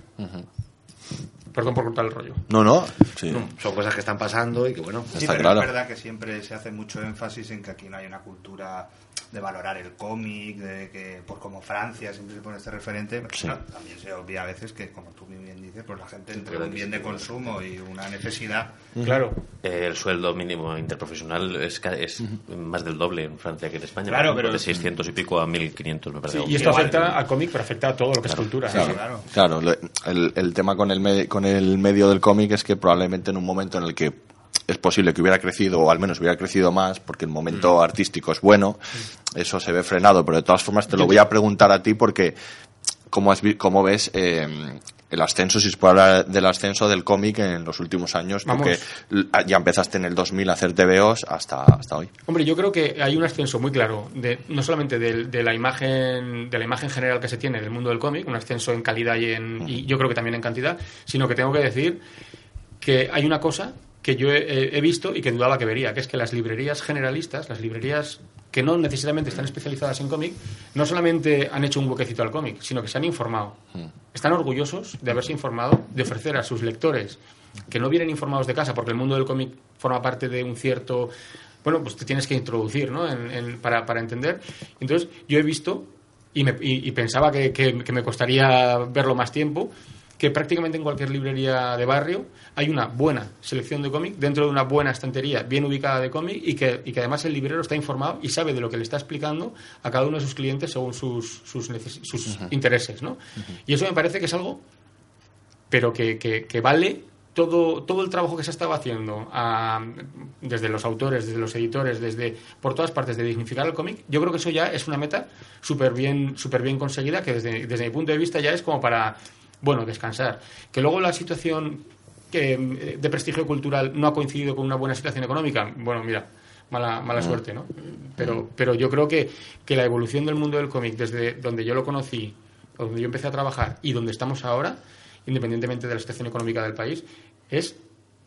Perdón por cortar el rollo. No, no. Sí. Son cosas que están pasando y que, bueno, Sí, Está pero claro. es verdad que siempre se hace mucho énfasis en que aquí no hay una cultura de valorar el cómic, de que, pues como Francia siempre se pone este referente, pero Sí. claro, también se olvida a veces que, como tú muy bien dices, pues la gente entre un bien de consumo y una necesidad, Claro. Eh, el sueldo mínimo interprofesional es, ca- es más del doble en Francia que en España. Claro, por pero- De 600 y pico a 1500, me parece. y esto igual. afecta al cómic, pero afecta a todo lo que es cultura. Claro, claro. El, el tema con el, me- con el medio del cómic es que probablemente en un momento en el que es posible que hubiera crecido, o al menos hubiera crecido más, porque el momento artístico es bueno, eso se ve frenado, pero de todas formas te lo voy a preguntar a ti porque, ¿cómo, has cómo ves eh, el ascenso, si se puede hablar del ascenso del cómic en los últimos años? Porque l- ya empezaste en el 2000 a hacer TVOs hasta, hasta hoy. Hombre, yo creo que hay un ascenso muy claro, de, no solamente del- de, la imagen, de la imagen general que se tiene del mundo del cómic, un ascenso en calidad y, en, y yo creo que también en cantidad, sino que tengo que decir que hay una cosa que yo he, he visto y que dudaba que vería, que es que las librerías generalistas, las librerías que no necesariamente están especializadas en cómic, no solamente han hecho un huequecito al cómic, sino que se han informado. Están orgullosos de haberse informado, de ofrecer a sus lectores que no vienen informados de casa, porque el mundo del cómic forma parte de un cierto... Bueno, pues te tienes que introducir, ¿no? En- en- para, para entender. Entonces, yo he visto, y, me- y- y pensaba que, que- que me costaría verlo más tiempo, que prácticamente en cualquier librería de barrio hay una buena selección de cómic dentro de una buena estantería bien ubicada de cómic y que, y que además el librero está informado y sabe de lo que le está explicando a cada uno de sus clientes según sus, sus, neces- sus intereses, ¿no? Y eso me parece que es algo pero que, que- que vale todo, todo el trabajo que se estaba haciendo ah, desde los autores, desde los editores, desde por todas partes de dignificar el cómic, yo creo que eso ya es una meta súper bien, súper bien conseguida, que desde, desde mi punto de vista ya es como para bueno, descansar. Que luego la situación que, eh, de prestigio cultural no ha coincidido con una buena situación económica, bueno, mira, mala, mala suerte, ¿no? Pero, pero yo creo que, que la evolución del mundo del cómic, desde donde yo lo conocí, o donde yo empecé a trabajar y donde estamos ahora, independientemente de la situación económica del país, es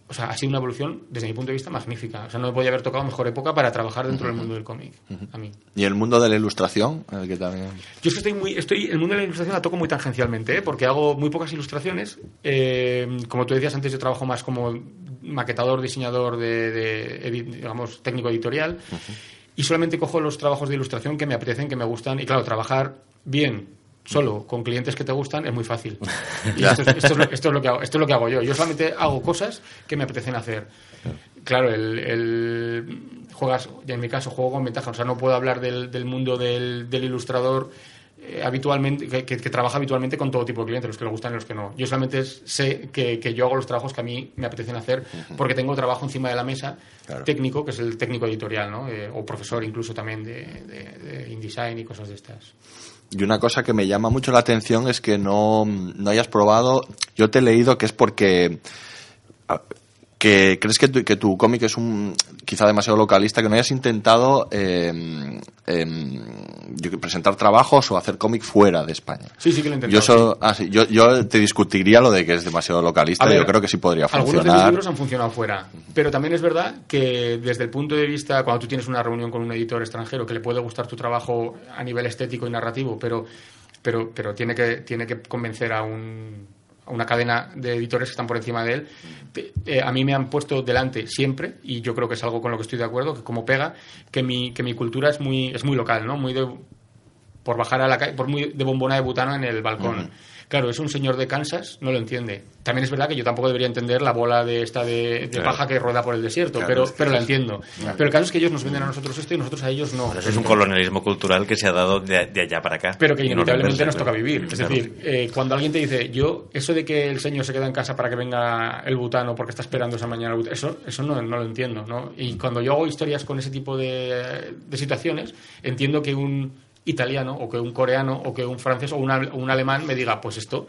o sea, ha sido una evolución, desde mi punto de vista, magnífica. O sea, no me podía haber tocado mejor época para trabajar dentro del mundo del cómic, a mí. Y el mundo de la ilustración, el que también... Yo es que estoy muy, estoy, el mundo de la ilustración la toco muy tangencialmente, ¿eh? porque hago muy pocas ilustraciones. Eh, como tú decías antes, yo trabajo más como maquetador, diseñador de, de digamos, técnico editorial. Y solamente cojo los trabajos de ilustración que me apetecen, que me gustan. Y claro, trabajar bien solo con clientes que te gustan es muy fácil. (laughs) Y esto, es, esto es lo, esto es lo que hago, esto es lo que hago yo. Yo solamente hago cosas que me apetecen hacer. Claro, el, el- juegas, ya en mi caso juego con ventaja, o sea, no puedo hablar del, del mundo del, del ilustrador eh, habitualmente, que, que- que trabaja habitualmente con todo tipo de clientes, los que le gustan y los que no. Yo solamente sé que, que yo hago los trabajos que a mí me apetecen hacer porque tengo trabajo encima de la mesa técnico, que es el técnico editorial, ¿no? Eh, o profesor incluso también de, de- de InDesign y cosas de estas. Y una cosa que me llama mucho la atención es que no, no hayas probado. Yo te he leído que es porque. Que crees que tu, que tu cómic es un quizá demasiado localista, que no hayas intentado eh, em, que- presentar trabajos o hacer cómic fuera de España. Sí, sí que lo he intentado. Yo, ah, sí, yo, yo te discutiría lo de que es demasiado localista. Ver, yo creo que sí podría Algunos de mis funcionar. libros han funcionado fuera, pero también es verdad que desde el punto de vista, cuando tú tienes una reunión con un editor extranjero que le puede gustar tu trabajo a nivel estético y narrativo, pero, pero, pero tiene, que, tiene que convencer a, un, a una cadena de editores que están por encima de él, eh, a mí me han puesto delante siempre, y yo creo que es algo con lo que estoy de acuerdo, que como pega, que mi, que mi cultura es muy, es muy local, ¿no? Muy de, por bajar a la calle, por muy de bombona de butano en el balcón. Claro, es un señor de Kansas, no lo entiende. También es verdad que yo tampoco debería entender la bola de esta de, de Claro. paja que rueda por el desierto, Claro, pero, es que pero la entiendo. Pero el caso es que ellos nos venden a nosotros esto y nosotros a ellos no. Pero eso es un colonialismo cultural que se ha dado de, de allá para acá. Pero que no inevitablemente nos toca vivir. Es decir, eh, cuando alguien te dice, yo, eso de que el señor se queda en casa para que venga el butano porque está esperando esa mañana, eso, eso no, no lo entiendo. ¿no? Y cuando yo hago historias con ese tipo de, de situaciones, entiendo que un italiano o que un coreano o que un francés o una- un alemán me diga, pues esto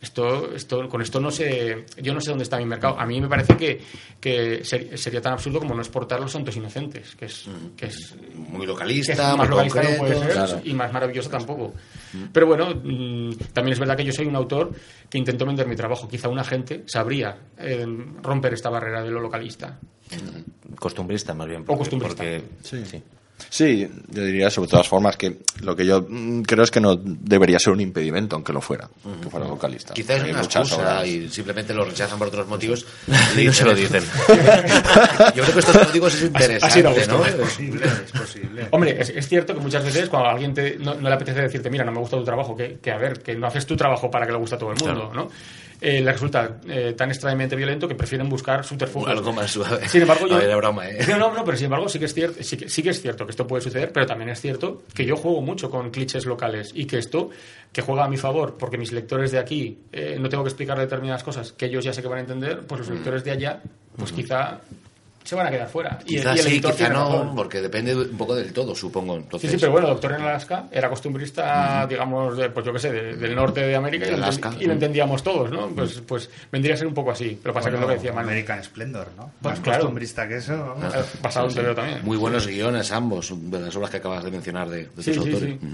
esto, esto, con esto no sé, yo no sé dónde está mi mercado. A mí me parece que, que ser- sería tan absurdo como no exportar los santos inocentes, que es, que es Muy que es localista, más muy localista no puede ser y más maravilloso tampoco. Pero bueno, mm, también es verdad que yo soy un autor que intento vender mi trabajo. Quizá una gente sabría eh, romper esta barrera de lo localista. Costumbrista, más bien. O costumbrista. Porque, Sí. Sí, yo diría sobre todas formas que lo que yo mm, creo es que no debería ser un impedimento, aunque lo fuera, que fuera localista. Quizás es Hay una excusa y simplemente lo rechazan por otros motivos. Y no se lo dicen. (laughs) Yo creo que estos códigos es (laughs) interesante, gusto. ¿no? (laughs) Es posible, es posible. Hombre, es, es cierto que muchas veces cuando a alguien te- no, no le apetece decirte, mira, no me gusta tu trabajo, que, que a ver, que no haces tu trabajo para que le guste a todo el mundo, ¿no? Eh, le resulta eh, tan extrañamente violento que prefieren buscar subterfugios. Algo más suave. Sin embargo, yo... No, era broma, ¿eh? No, no, pero sin embargo sí que, es cierto, sí, que, sí que es cierto que esto puede suceder, pero también es cierto que yo juego mucho con clichés locales y que esto, que juega a mi favor, porque mis lectores de aquí eh, no tengo que explicar determinadas cosas que ellos ya sé que van a entender, pues los lectores de allá, pues quizá se van a quedar fuera. Y, Quizás y el sí, editor quizá tiene no, razón. porque depende un poco del todo, supongo. Sí, Entonces, sí, pero bueno, Doctor en Alaska era costumbrista, digamos, de, pues yo qué sé, de- del norte de América y, De lo enten- Alaska. y lo entendíamos todos, ¿no? Pues, pues vendría a ser un poco así. Pero pasa que es lo que decía Manu. American Splendor, ¿no? Pues Más claro. costumbrista que eso. vamos. Eh, Basado en TVO también. Muy buenos guiones ambos, de las obras que acabas de mencionar de, de Sí, tus sí, autores. sí.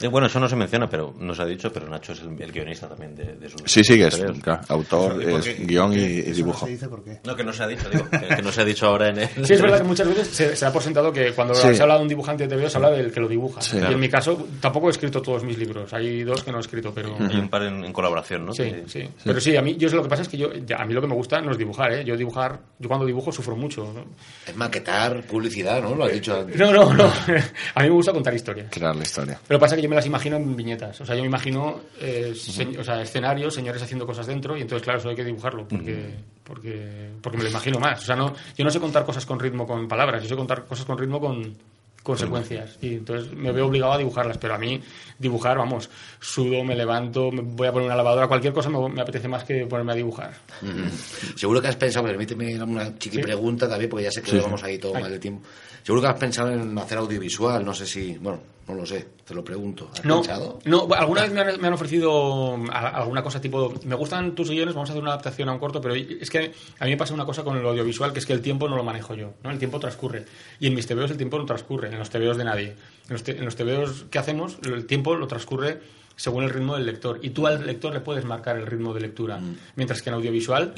Eh, bueno, eso no se menciona, pero no se ha dicho, pero Nacho es el, el guionista también de, de sus Sí, sí, que es claro, autor, guion y, ¿Por qué? y Eso no dibujo. se dice por qué. No, que no se ha dicho, digo, que, que no se ha dicho ahora en el... Sí, es verdad que muchas veces se, se da por sentado que cuando Sí. se habla de un dibujante de TVO se habla del que lo dibuja. Sí. y Claro. en mi caso tampoco he escrito todos mis libros. Hay dos que no he escrito, pero... Hay un par en, en colaboración, ¿no? Sí, sí. Pero sí, a mí yo lo que pasa es que yo ya, a mí lo que me gusta no es dibujar, ¿eh? Yo dibujar, yo cuando dibujo sufro mucho. ¿no? Es maquetar, publicidad, ¿no? Lo has dicho antes. No, no, no. (laughs) a mí me gusta contar historias. Crear la historia. Pero pasa que yo me las imagino en viñetas. O sea, yo me imagino eh, se- o sea, escenarios, señores haciendo cosas dentro, y entonces, claro, eso hay que dibujarlo, porque, porque, porque me lo imagino más. O sea, no, yo no sé contar cosas con ritmo con palabras, yo sé contar cosas con ritmo con consecuencias. Y entonces me veo obligado a dibujarlas, pero a mí dibujar, vamos, sudo, me levanto, me voy a poner una lavadora, cualquier cosa me, me apetece más que ponerme a dibujar. Mm. Seguro que has pensado, permíteme una chiqui Sí. pregunta también, porque ya sé que Sí, vamos ahí todo mal de tiempo. Seguro que has pensado en hacer audiovisual, no sé si, bueno, No lo sé, te lo pregunto. ¿Has No, pensado? no, alguna vez me han, me han ofrecido alguna cosa tipo, me gustan tus guiones, vamos a hacer una adaptación a un corto, pero es que a mí me pasa una cosa con el audiovisual, que es que el tiempo no lo manejo yo, ¿no? El tiempo transcurre. Y en mis TVOs el tiempo no transcurre, en los TVOs de nadie. En los, te- en los TVOs que hacemos, el tiempo lo transcurre según el ritmo del lector. Y tú al lector le puedes marcar el ritmo de lectura. Mientras que en audiovisual,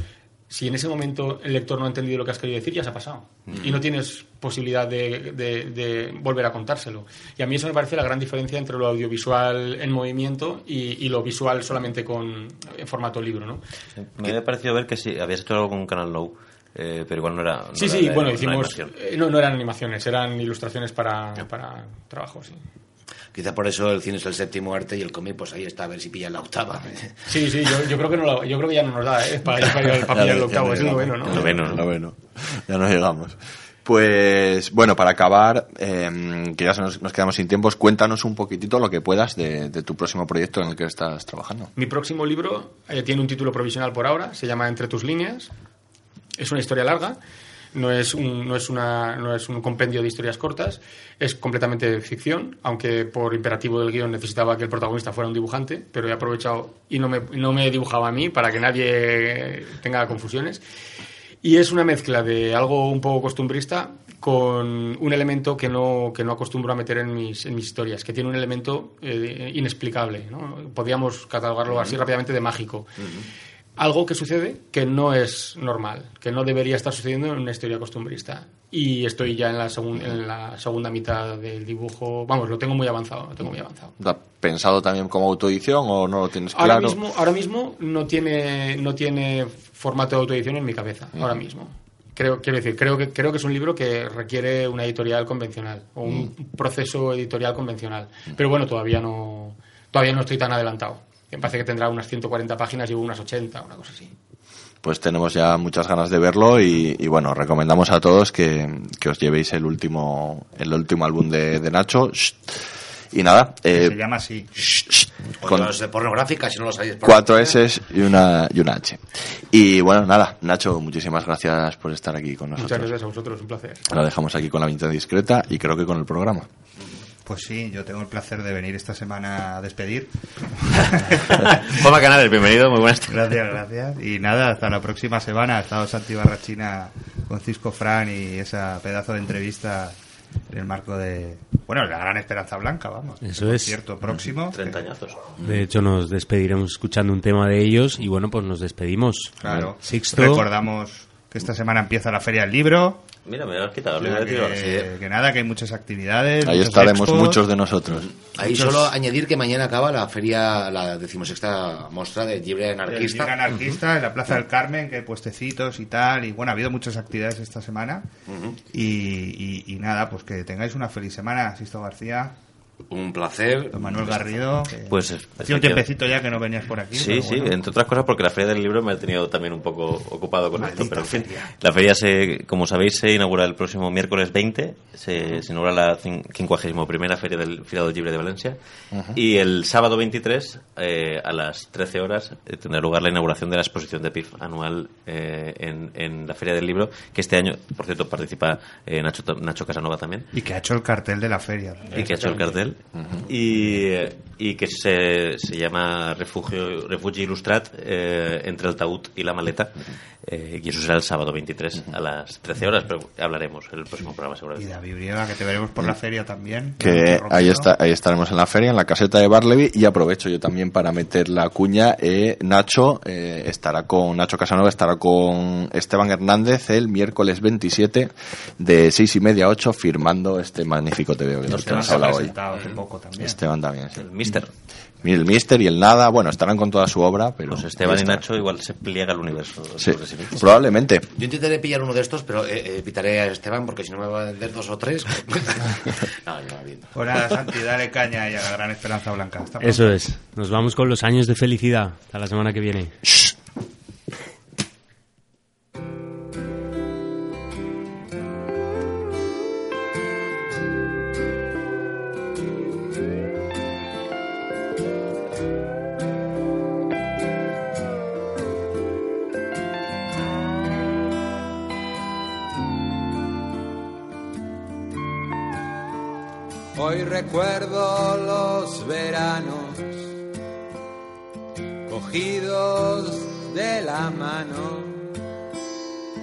si en ese momento el lector no ha entendido lo que has querido decir, ya se ha pasado. Y no tienes posibilidad de, de- de volver a contárselo. Y a mí eso me parece la gran diferencia entre lo audiovisual en movimiento y, y lo visual solamente con en formato libro, ¿no? Me había parecido ver que sí, habías hecho algo con Canal Now, eh, pero igual no era. no Sí, era sí, bueno, hicimos... eh, no, no eran animaciones, eran ilustraciones para, para trabajo, sí. Quizá por eso el cine es el séptimo arte y el cómic, pues ahí está, a ver si pillan la octava. Sí, sí, yo, yo creo que no lo- yo creo que ya no nos da, ¿eh? Para, para, para pillar el octavo, es el noveno, ¿no? El noveno, ¿no? Noveno. Ya no llegamos. Pues bueno, para acabar, eh, que ya nos, nos quedamos sin tiempos, cuéntanos un poquitito lo que puedas de, de tu próximo proyecto en el que estás trabajando. Mi próximo libro eh, tiene un título provisional por ahora, se llama Entre tus líneas. Es una historia larga, no es un, no es una, no es un compendio de historias cortas, es completamente ficción, aunque por imperativo del guion necesitaba que el protagonista fuera un dibujante, pero he aprovechado y no me, no me he dibujado a mí para que nadie tenga confusiones. Y es una mezcla de algo un poco costumbrista con un elemento que no, que no acostumbro a meter en mis, en mis historias, que tiene un elemento eh, inexplicable. ¿no? Podríamos catalogarlo así rápidamente de mágico. Algo que sucede que no es normal, que no debería estar sucediendo en una historia costumbrista. Y estoy ya en la, en la segunda mitad del dibujo. Vamos, lo tengo muy avanzado, lo tengo muy avanzado. ¿Lo has pensado también como autoedición o no lo tienes Ahora claro? mismo, ahora mismo no tiene, no tiene formato de autoedición en mi cabeza, ahora mismo. Creo, quiero decir, creo que, creo que es un libro que requiere una editorial convencional o un proceso editorial convencional. Pero bueno, todavía no, todavía no estoy tan adelantado. Me parece que tendrá unas 140 páginas, llevo unas 80, una cosa así. Pues tenemos ya muchas ganas de verlo y, y bueno, recomendamos a todos que, que os llevéis el último, el último álbum de, de Nacho. Shh. Y nada, Que eh, se llama así. O Con- los de pornográfica, si no lo sabéis. cuatro S y una, y una H. Y bueno, nada, Nacho, muchísimas gracias por estar aquí con Muchas nosotros. gracias a vosotros, un placer. La dejamos aquí con la mitad discreta y creo que con el programa. Pues sí, yo tengo el placer de venir esta semana a despedir. (laughs) Juanma Canales, bienvenido, muy buenas tardes. Gracias, gracias. Y nada, hasta la próxima semana. Ha estado Santi Barrachina con Cisco Fran y esa pedazo de entrevista en el marco de, bueno, la gran Esperanza Blanca, vamos. Eso es. concierto próximo. Treinta añazos. De hecho, nos despediremos escuchando un tema de ellos y bueno, pues nos despedimos. Claro. Sixto. Recordamos que esta semana empieza la Feria del Libro. Mira, me lo has quitado, decir ahora. que, que nada, que hay muchas actividades. Ahí muchos estaremos expos. muchos de nosotros. Ahí Muchos- solo añadir que mañana acaba la feria, la decimosexta muestra de Libre El Anarquista. Liga anarquista en la Plaza del Carmen, que hay puestecitos y tal. Y bueno, ha habido muchas actividades esta semana. y, y- y nada, pues que tengáis una feliz semana, Sisto García, Un placer. don Manuel Garrido. Pues, hacía un tiempecito ya que no venías por aquí. Sí, pero sí, bueno. entre otras cosas porque la Feria del Libro me ha tenido también un poco ocupado con esto, Maldita pero en fin. feria. La feria, se, como sabéis, se inaugura el próximo miércoles 20, se, se inaugura la cin- 51 Feria del Filado Libre de Valencia y el sábado 23 eh, a las 13 horas eh, tendrá lugar la inauguración de la exposición de PIF anual eh, en, en la Feria del Libro, que este año, por cierto, participa eh, Nacho, Nacho Casanova también Y que ha hecho el cartel de la feria. y que ha hecho el cartel y, y que se, se llama Refugio, Refugio Ilustrat eh, entre el taúd y la maleta eh, y eso será el sábado 23 a las 13 horas pero hablaremos en el próximo programa Y seguramente David Brieva, que te veremos por la feria también. que ahí está ahí estaremos en la feria en la caseta de Barleby y aprovecho yo también para meter la cuña eh, Nacho eh, estará con Nacho Casanova estará con Esteban Hernández el miércoles 27 de seis y media a 8 firmando este magnífico TVO que nos Esteban hablado hoy poco también. Esteban también sí. el Mister el Mister y el Nada bueno estarán con toda su obra pero pues Esteban y. Nacho igual se pliega al universo sí, progresivamente. probablemente Yo intentaré pillar uno de estos, pero eh, eh, evitaré a Esteban porque si no me va a vender dos o tres. (laughs) no, ya va bien. Pues nada, Santi, dale caña y a la gran Esperanza Blanca. Eso es. Nos vamos con los años de felicidad. Hasta la semana que viene. Hoy recuerdo los veranos cogidos de la mano,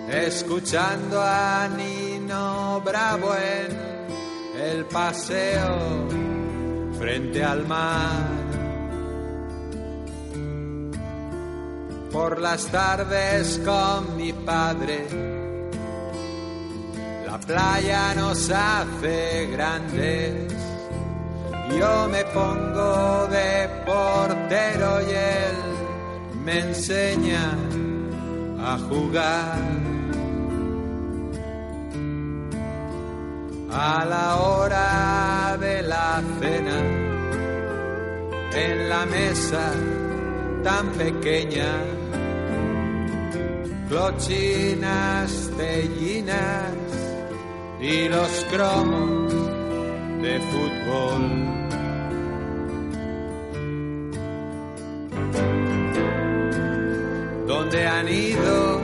escuchando a Nino Bravo en el paseo frente al mar. Por las tardes con mi padre, la playa nos hace grandes. Yo me pongo de portero y él me enseña a jugar. A la hora de la cena, en la mesa tan pequeña, clochinas, tellinas y los cromos de fútbol. Han ido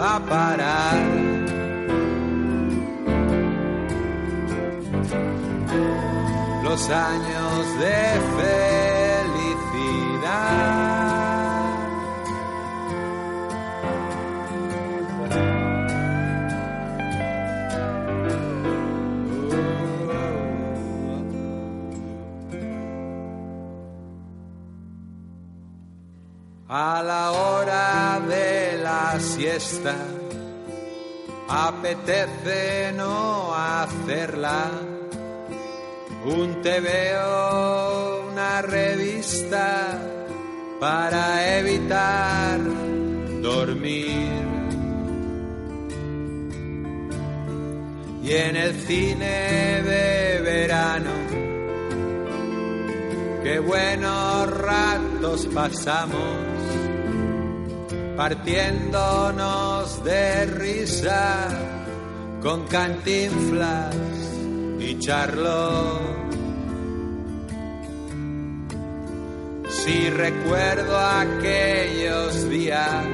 a parar? Los años de felicidad. Apetece no hacerla. Un veo una revista para evitar dormir. Y en el cine de verano qué buenos ratos pasamos partiéndonos de risa con cantinflas y charlo. Si recuerdo aquellos días,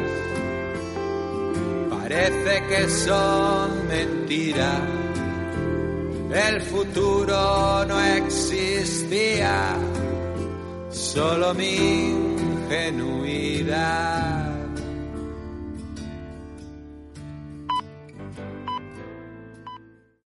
parece que son mentiras. El futuro no existía, solo mi ingenuidad.